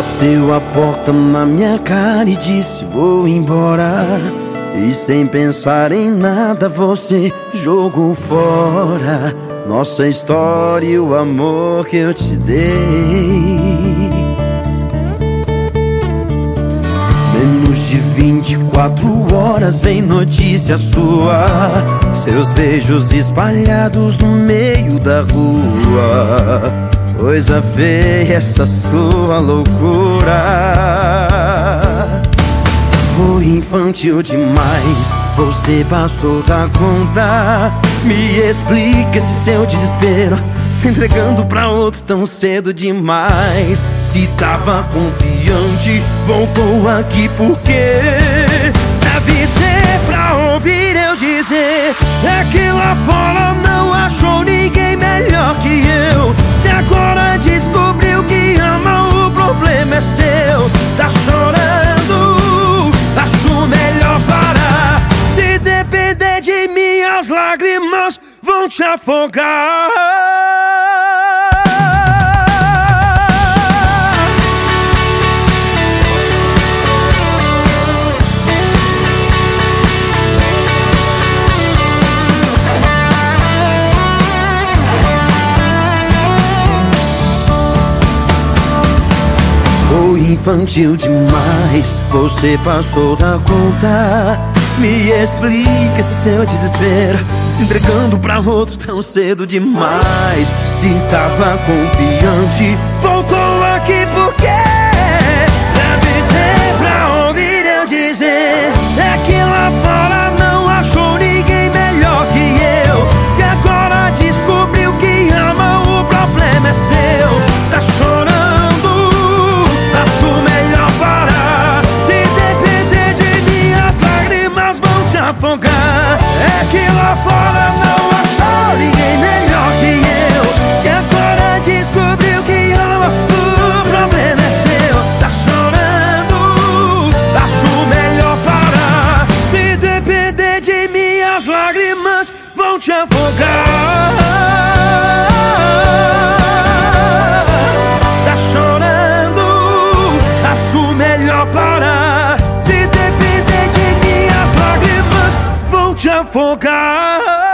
Bateu a porta na minha cara e disse vou embora. E sem pensar em nada você jogou fora Nossa história e o amor que eu te dei. Menos de 24 horas vem notícia sua. Seus beijos espalhados no meio da rua Coisa feia essa sua loucura. Foi infantil demais Você passou da conta. Me explica esse seu desespero Se entregando pra outro tão cedo demais. Se tava confiante Voltou aqui porque Deve ser pra ouvir eu dizer É que lá fora lágrimas vão te afogar infantil demais. Você passou da conta. Me explica esse seu desespero. Se entregando pra outro tão cedo demais. Se tava confiante Voltou aqui porque afogar É que lá fora não achou ninguém melhor que eu. Que agora descobriu que ama O problema é seu. Tá chorando Acho melhor parar. Se depender de minhas lágrimas Vão te afogar te afogar